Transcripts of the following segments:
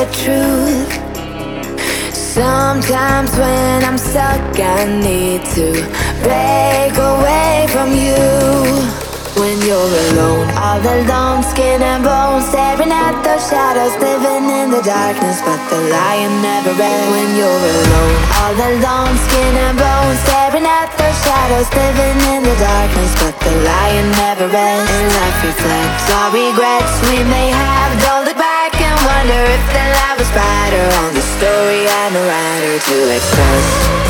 the truth. Sometimes when I'm stuck, I need to break away from you. When you're alone, all alone, skin and bones, staring at the shadows, living in the darkness, but the lion never ends. When you're alone, all alone, skin and bones, staring at the shadows, living in the darkness, but the lion never ends. And life reflects our regrets we may have, don't look back wonder if the love was brighter on the story I'm a writer to express.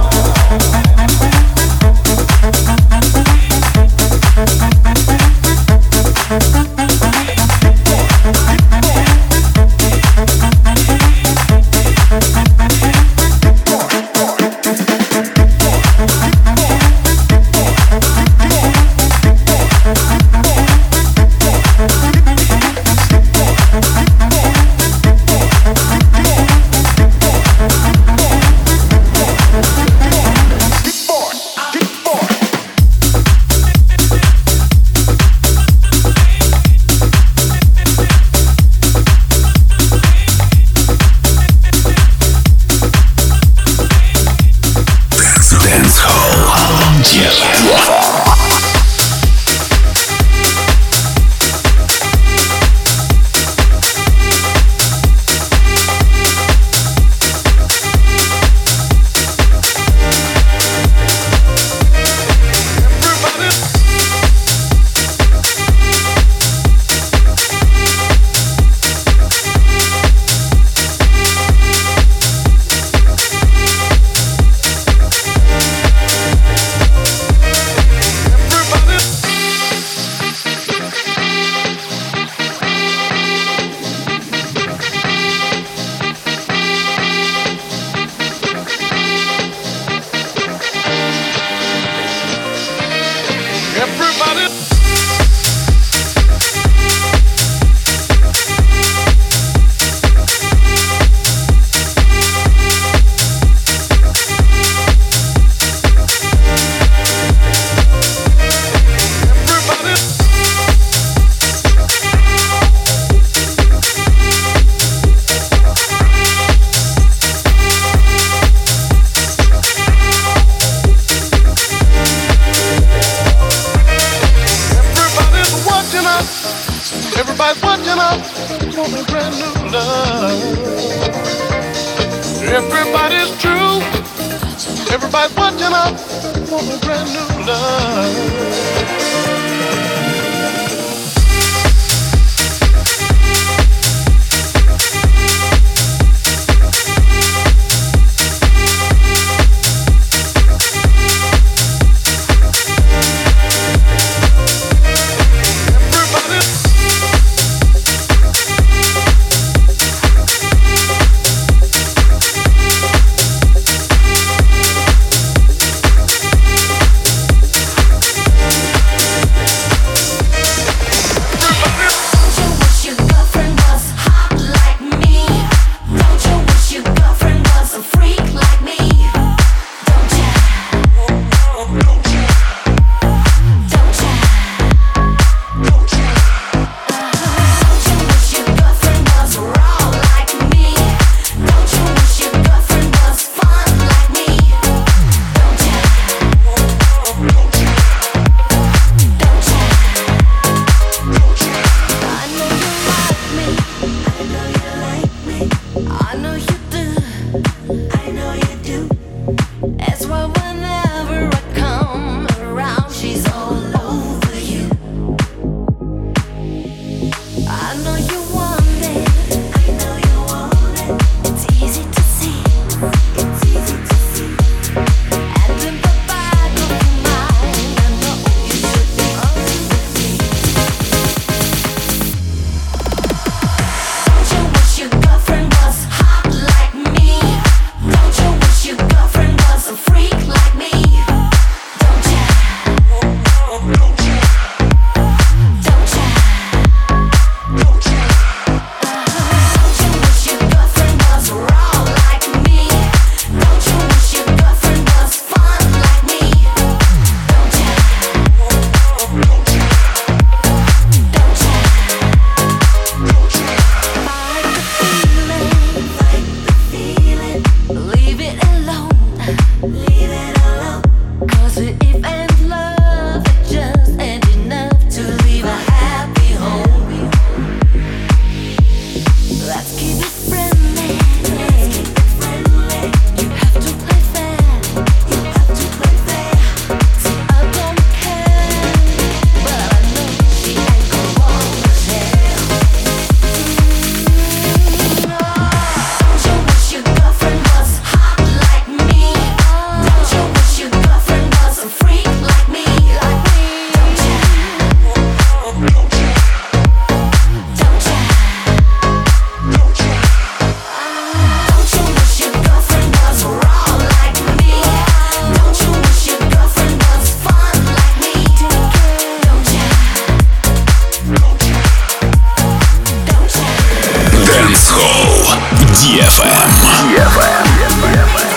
Hall DFM. DFM.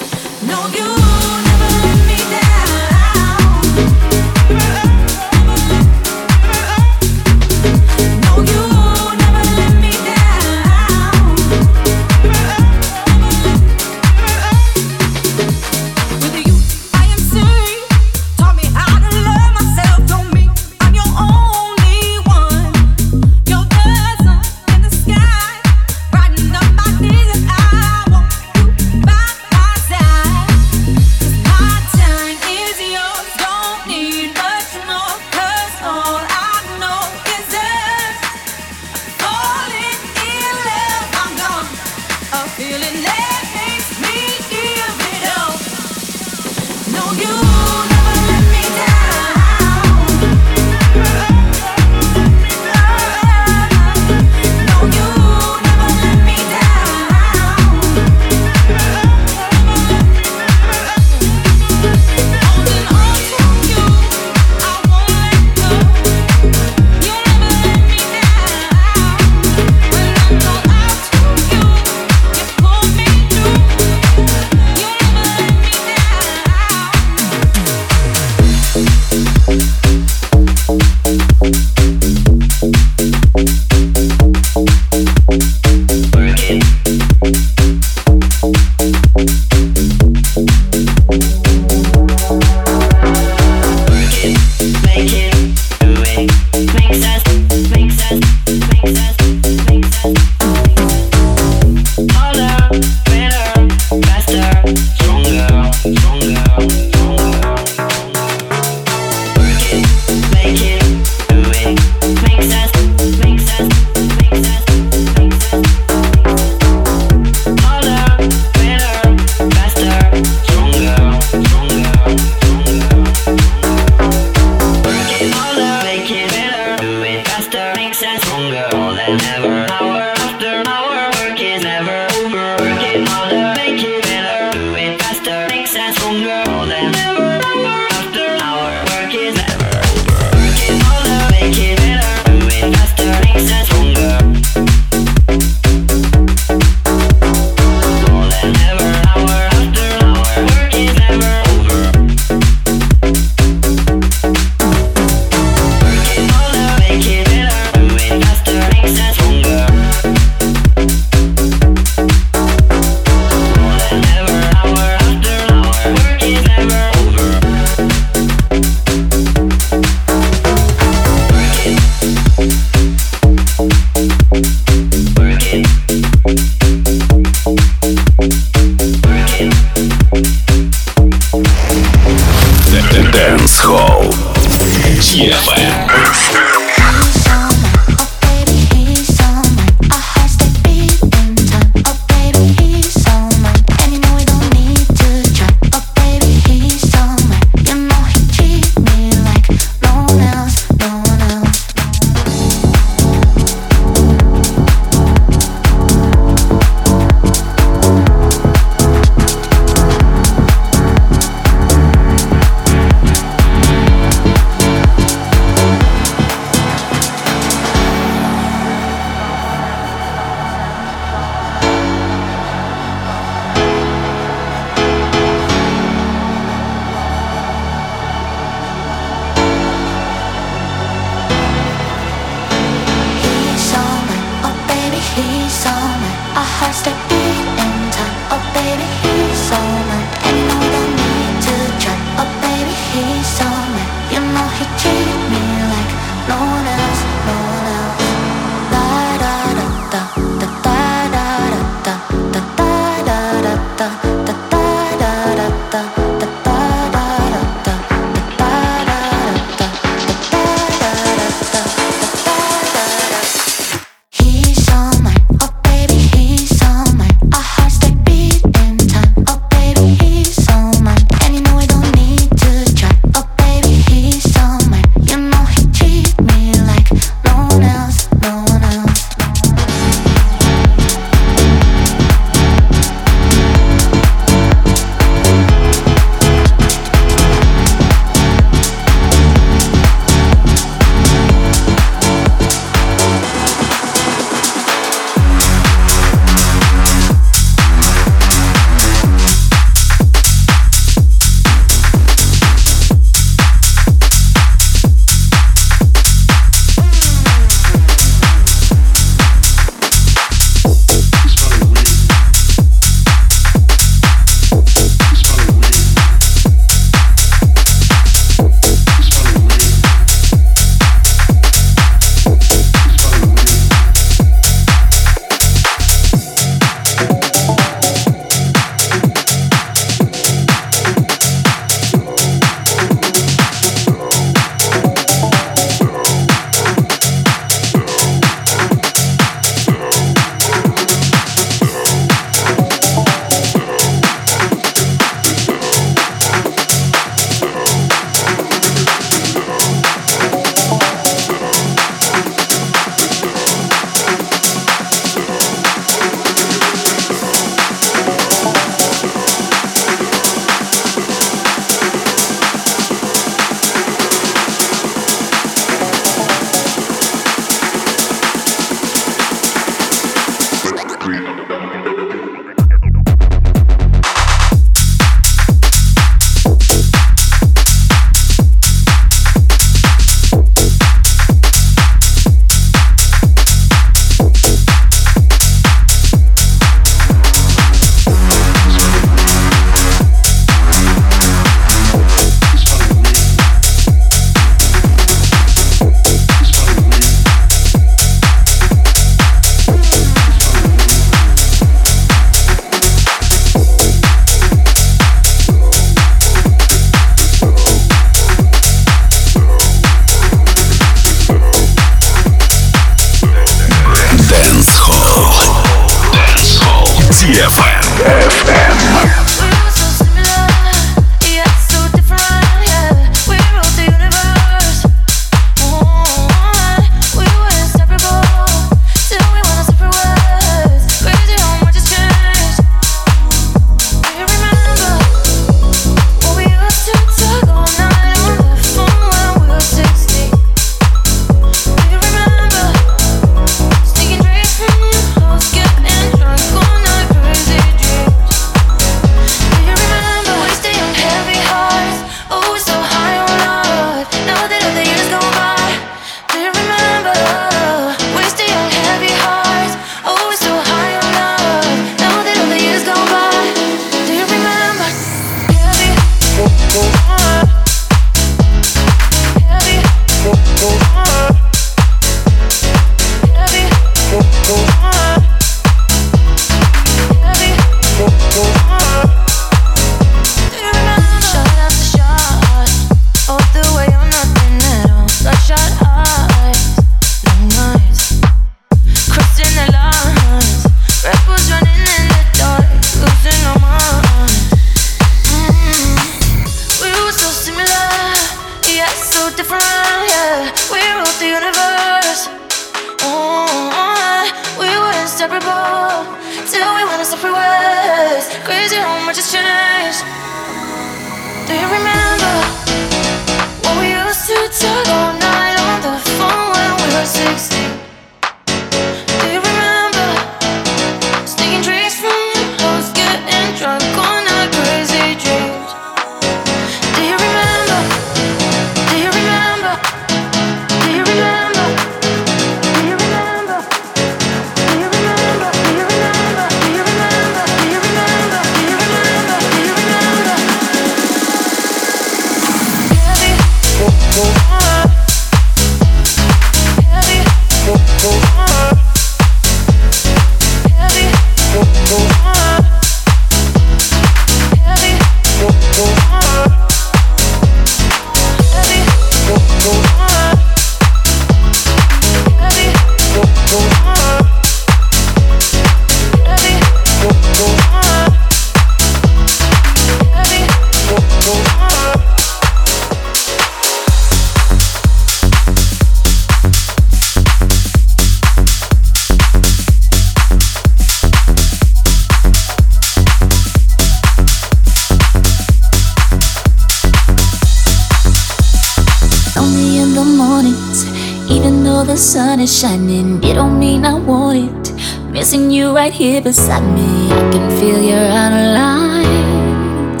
Right here beside me, I can feel you're out.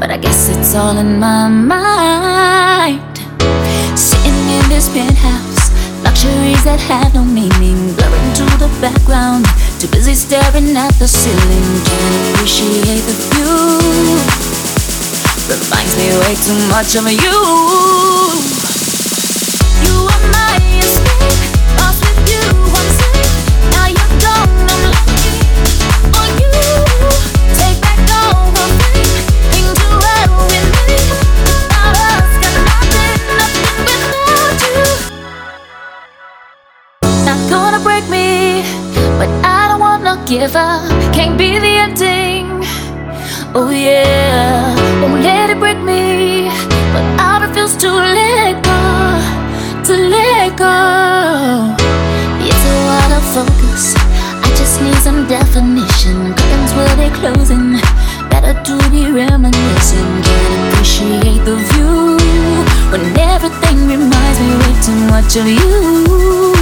But I guess it's all in my mind. Sitting in this penthouse, luxuries that have no meaning, blurring to the background. Too busy staring at the ceiling, can't appreciate the view. Reminds me way too much of. You give up, can't be the ending. Oh yeah, won't let it break me, but I refuse to let go, to let go. It's a lot of focus. I just need some definition. Curtains will be closing. Better to be reminiscing. Can't appreciate the view when everything reminds me way too much of you.